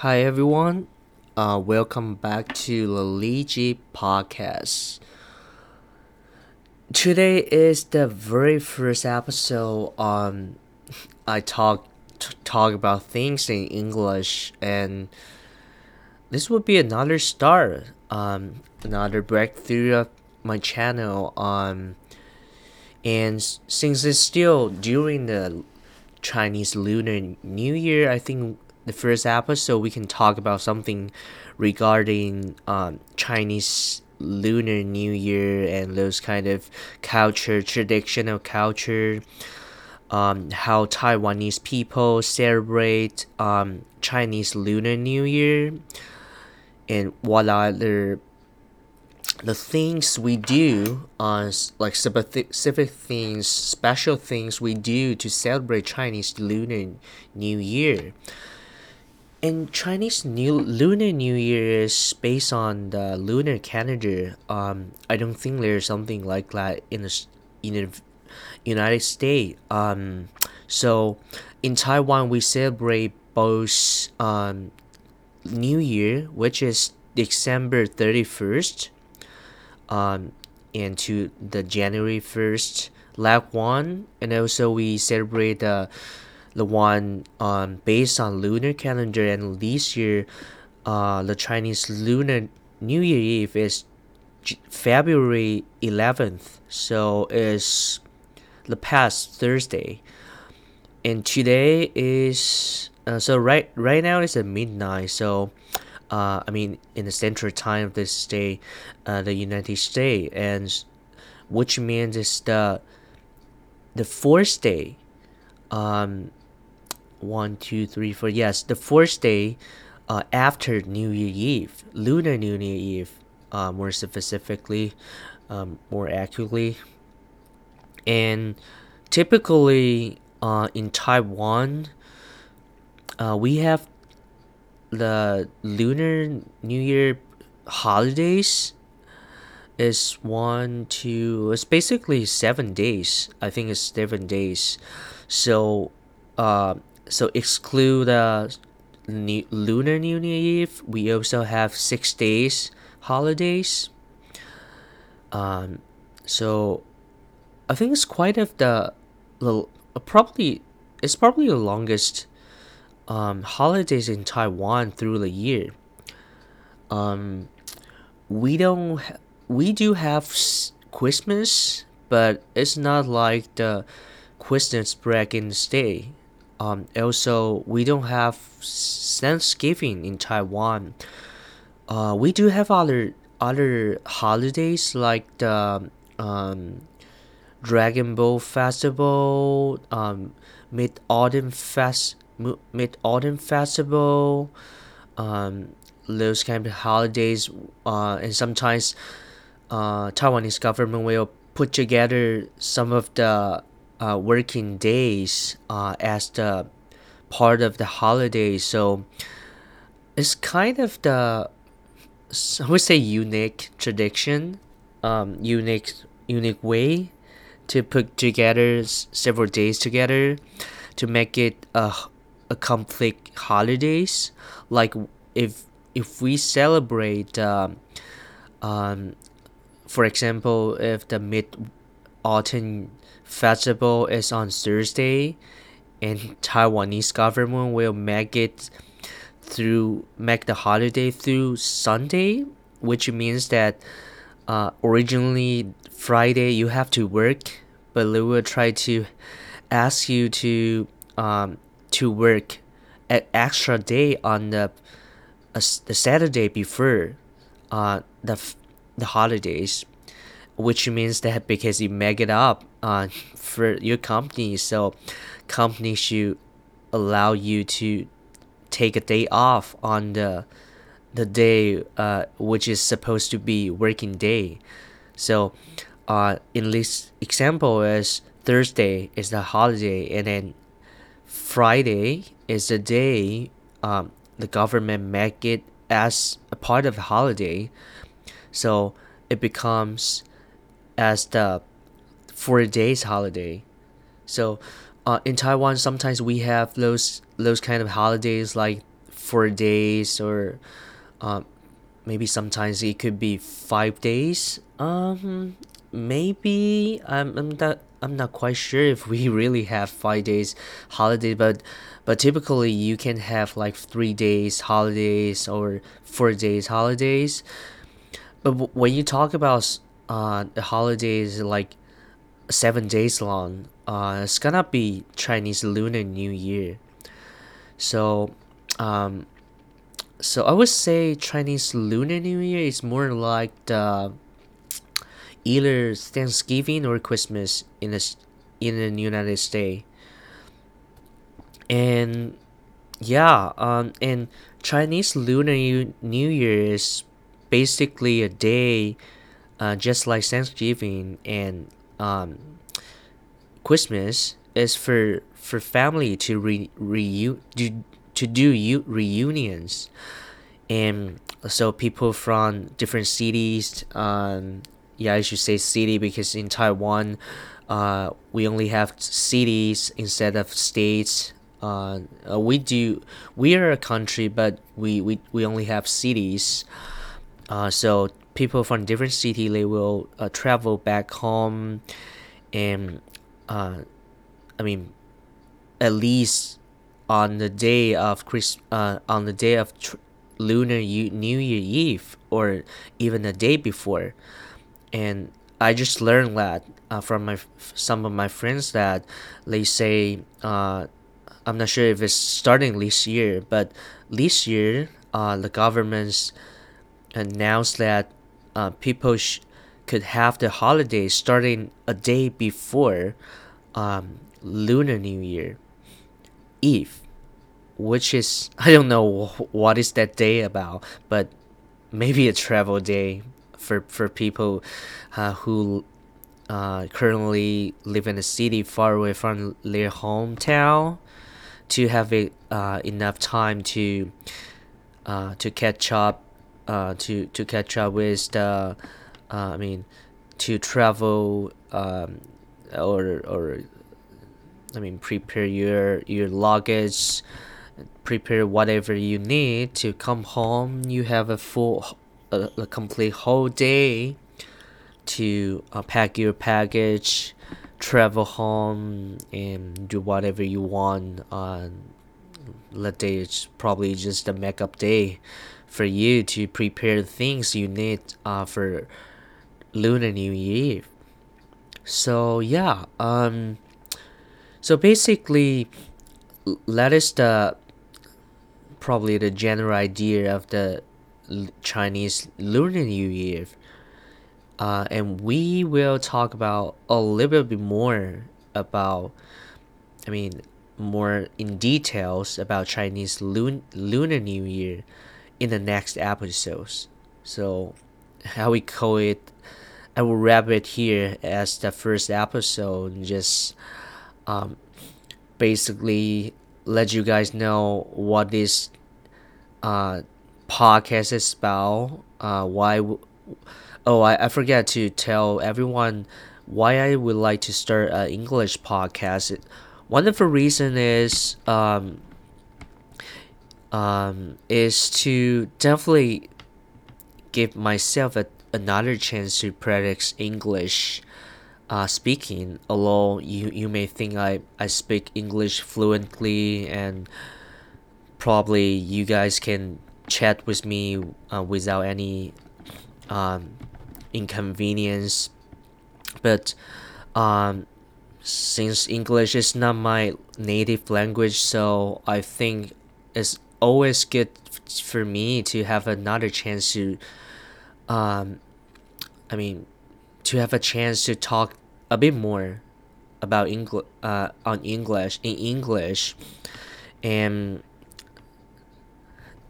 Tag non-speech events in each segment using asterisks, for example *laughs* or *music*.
Hi everyone, uh, welcome back to the Liji podcast. Today is the very first episode on *laughs* I talk t- talk about things in English and this would be another start, um, another breakthrough of my channel. Um, and since it's still during the Chinese Lunar New Year, I think the first episode, we can talk about something regarding um, Chinese Lunar New Year and those kind of culture, traditional culture, um, how Taiwanese people celebrate um, Chinese Lunar New Year, and what are the the things we do on uh, like specific things, special things we do to celebrate Chinese Lunar New Year. And Chinese New Lunar New Year is based on the lunar calendar. Um, I don't think there's something like that in the in the United States. Um, so in Taiwan we celebrate both um, New Year, which is December thirty first, um, and to the January first, like one, and also we celebrate the. Uh, the one um, based on lunar calendar and this year uh, the chinese lunar new year eve is february 11th so it's the past thursday. And today is uh, so right right now it's at midnight. So uh, I mean in the central time of this day, uh, the United States, and which means it's the the fourth day um, one, two, three, four. Yes, the fourth day uh, after New Year Eve, Lunar New Year Eve, uh, more specifically, um, more accurately. And typically uh, in Taiwan, uh, we have the Lunar New Year holidays is one two it's basically seven days i think it's seven days so uh so exclude uh, new, lunar new year eve. We also have six days holidays. Um so i think it's quite of the, the uh, probably it's probably the longest um holidays in taiwan through the year. Um we don't we do have christmas but it's not like the christmas break in the state um, also, we don't have Thanksgiving in Taiwan. Uh, we do have other other holidays like the um, Dragon Boat Festival, um, Mid Autumn Fest, Mid Autumn Festival, um, those kind of holidays. Uh, and sometimes, uh, Taiwanese government will put together some of the uh, working days uh, as the part of the holiday. So it's kind of the I would say unique tradition, um, unique unique way to put together several days together to make it a a complete holidays. Like if if we celebrate, um, um, for example, if the mid autumn festival is on Thursday, and Taiwanese government will make it through make the holiday through Sunday, which means that uh, originally Friday you have to work, but they will try to ask you to um, to work an extra day on the uh, the Saturday before uh, the the holidays which means that because you make it up uh, for your company, so company should allow you to take a day off on the the day uh, which is supposed to be working day. So, uh, in this example, is Thursday is the holiday, and then Friday is the day um, the government make it as a part of the holiday. So it becomes as the four days holiday. So uh, in Taiwan, sometimes we have those those kind of holidays like four days or uh, maybe sometimes it could be five days. Um, maybe I'm I'm not I'm not quite sure if we *laughs* really have five days holiday, but but typically you can have like three days holidays or four days holidays. But when you talk about uh the holidays like seven days long, uh, it's gonna be Chinese Lunar New Year. So, um, so I would say Chinese Lunar New Year is more like the either Thanksgiving or Christmas in the in the United States. And yeah, um, and Chinese Lunar New Year is basically a day, uh, just like Thanksgiving and um, Christmas is for for family to re, reu- to, to do u- reunions, and so people from different cities um, yeah, I should say city because in Taiwan, uh, we only have cities instead of states. Uh, uh, we do we are a country, but we, we, we only have cities. Uh, so people from different city they will uh, travel back home, and uh, I mean, at least on the day of Chris uh, on the day of tr- Lunar New Year Eve or even the day before. And I just learned that uh, from my some of my friends that they say uh, I'm not sure if it's starting this year, but this year uh, the governments announced that uh, people sh- could have the holiday starting a day before um, Lunar New Year Eve, which is *laughs* I don't know what is that day about, but maybe a travel day for for people uh, who uh, currently live in a city far away from their hometown to have it, uh, enough time to uh, to catch up uh, to to catch up with the uh, I mean to travel um, or or I mean prepare your your luggage prepare whatever you need to come home you have a full a, a complete whole day to uh, pack your package, travel home, and do whatever you want on that day. It's probably just a makeup day for you to prepare things you need uh, for Lunar New Year. So yeah, um, so basically, that is the probably the general idea of the Chinese Lunar New Year. Uh, and we will talk about a little bit more about, I mean, more in details about Chinese Lun- Lunar New Year in the next episodes. So, how we call it, I will wrap it here as the first episode. Just um, basically let you guys know what is uh, podcast is about. Uh, why? W- oh, I, I forget to tell everyone why I would like to start an English podcast. One of the reason is um, um, is to definitely give myself a, another chance to practice English uh, speaking. Although you, you may think I, I speak English fluently and probably you guys can chat with me uh, without any um, inconvenience. But um, since English is not my native language, so I think it's always good for me to have another chance to, um, I mean, to have a chance to talk a bit more about English uh, on English in English, and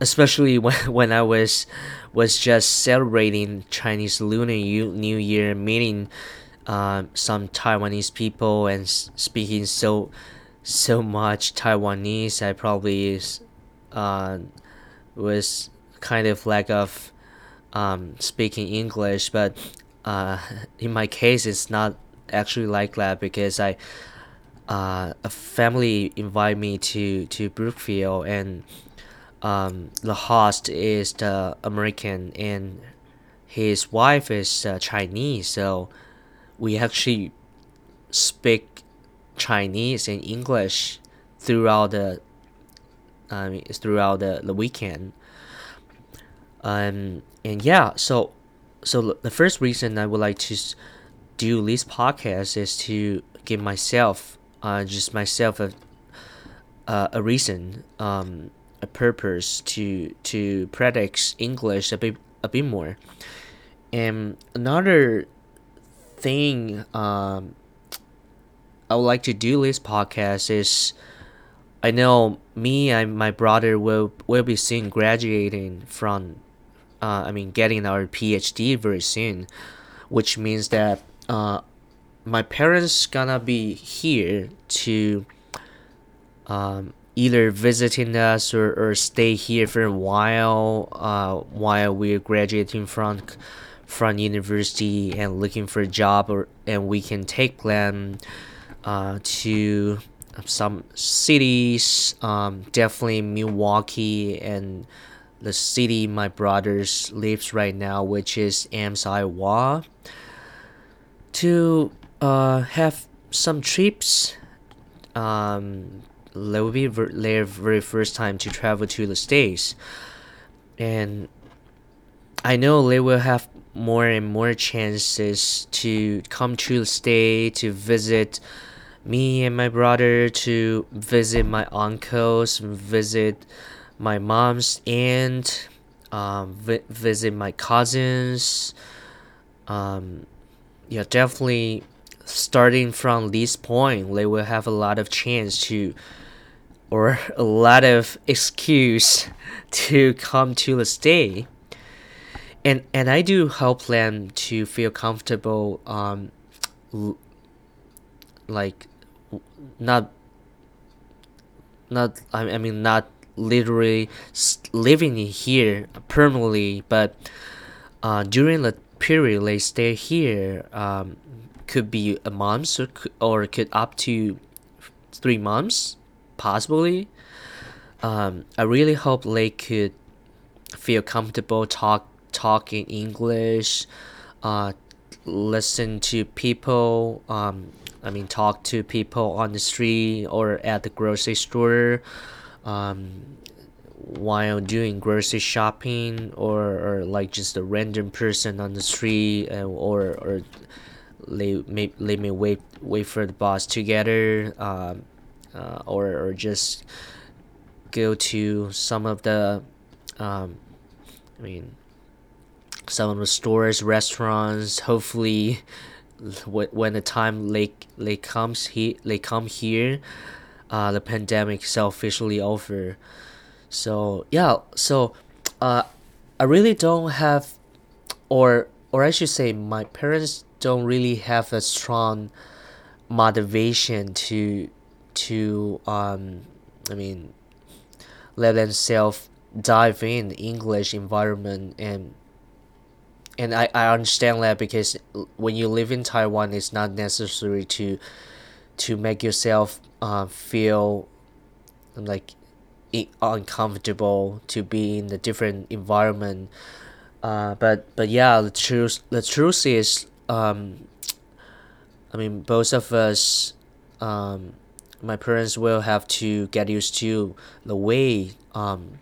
especially *laughs* when, when I was was just celebrating Chinese Lunar New Year, meeting uh, some Taiwanese people and speaking so so much Taiwanese. I probably uh, was kind of lack of um, speaking English, but uh, in my case, it's not actually like that because I uh, a family invite me to to Brookfield and um, the host is the American and his wife is uh, Chinese, so we actually speak Chinese and English throughout the Mean, throughout the, the weekend. Um, and yeah, so so the first reason I would like to do this podcast is to give myself, uh, just myself a uh, a reason, um, a purpose to to practice English a bit a bit more. And another thing um, I would like to do this podcast is I know me and my brother will will be soon graduating from uh, I mean getting our PhD very soon, which means that uh, my parents gonna be here to um, either visiting us or, or stay here for a while uh, while we're graduating from from university and looking for a job or and we can take them uh, to some cities um, definitely milwaukee and the city my brothers lives right now which is ames to uh, have some trips. Um, they will be their very first time to travel to the states. And i know they will have more and more chances to come to the state to visit me and my brother to visit my uncles visit my mom's aunt um, vi- visit my cousins. Um, yeah definitely starting from this point they will have a lot of chance to or a lot of excuse *laughs* to come to the state. And and i do help them to feel comfortable um like not not i mean not literally living here permanently but uh, during the period they stay here um, could be a month or could, or could up to three months possibly. Um, i really hope they could feel comfortable talk talking english uh, listen to people um, i mean talk to people on the street or at the grocery store um, while doing grocery shopping or, or like just a random person on the street uh, or or they may they may wait wait for the bus together um, uh, or or just go to some of the um, I mean some of the stores restaurants hopefully when the time they they comes he they come here uh, the pandemic is officially over. So yeah so uh, I really don't have or or I should say my parents don't really have a strong motivation to to um I mean let themselves dive in English environment and and I, I understand that because when you live in Taiwan it's not necessary to to make yourself uh, feel like uncomfortable to be in a different environment. Uh, but but yeah the truth the truth is um, I mean both of us um, my parents will have to get used to the way um,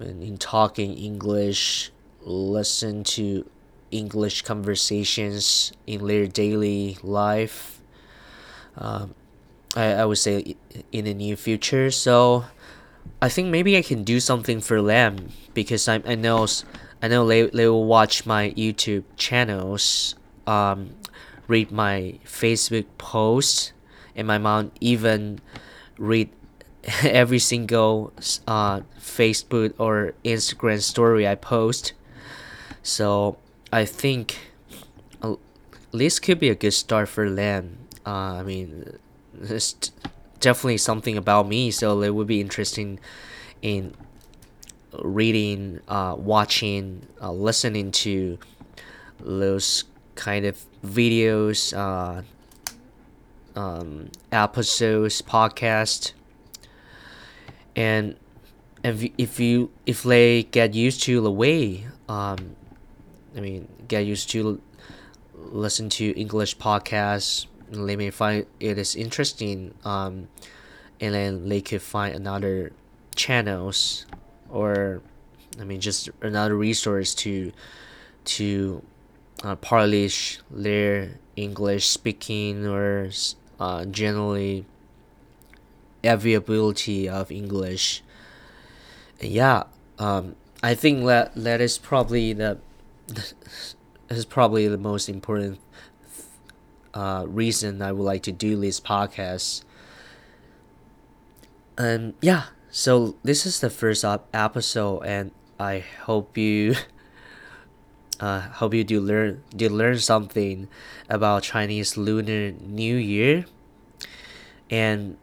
in talking English listen to English conversations in their daily life. Um, I, I would say in the near future. So I think maybe I can do something for them because I, I know I know they, they will watch my YouTube channels um, read my Facebook posts and my mom even read *laughs* every single uh, Facebook or Instagram story I post so I think uh, this could be a good start for them. Uh, I mean it's definitely something about me so it would be interesting in reading uh, watching uh, listening to those kind of videos uh, um, episodes podcast and if if you if they get used to the way um i mean get used to listen to english podcasts. They may find it is interesting um and then they could find another channels or i mean just another resource to to uh, polish their english speaking or uh, generally availability of english. Yeah, um, I think that that is probably the is probably the most important uh, reason I would like to do this podcast. And yeah, so this is the first episode, and I hope you *laughs* uh, hope you do learn do learn something about Chinese Lunar New Year, and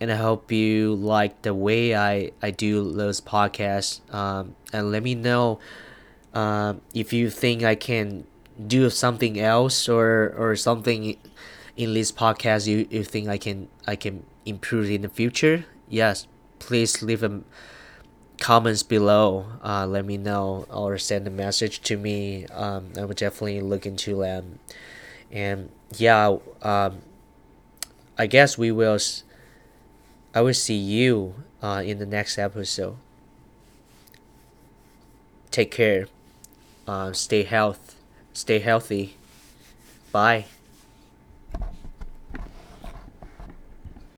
and I hope you like the way I, I do those podcasts. Um, and let me know uh, if you think I can do something else or or something in this podcast you, you think I can I can improve in the future. Yes, please leave a comments below. Uh, let me know or send a message to me. Um, I would definitely look into them. And yeah, um, I guess we will. I will see you uh, in the next episode. Take care. Uh, stay health. Stay healthy. Bye.